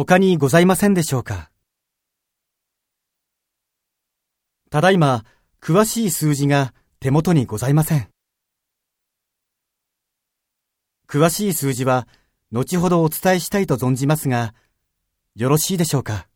他にございませんでしょうか？ただいま、詳しい数字が手元にございません。詳しい数字は、後ほどお伝えしたいと存じますが、よろしいでしょうか？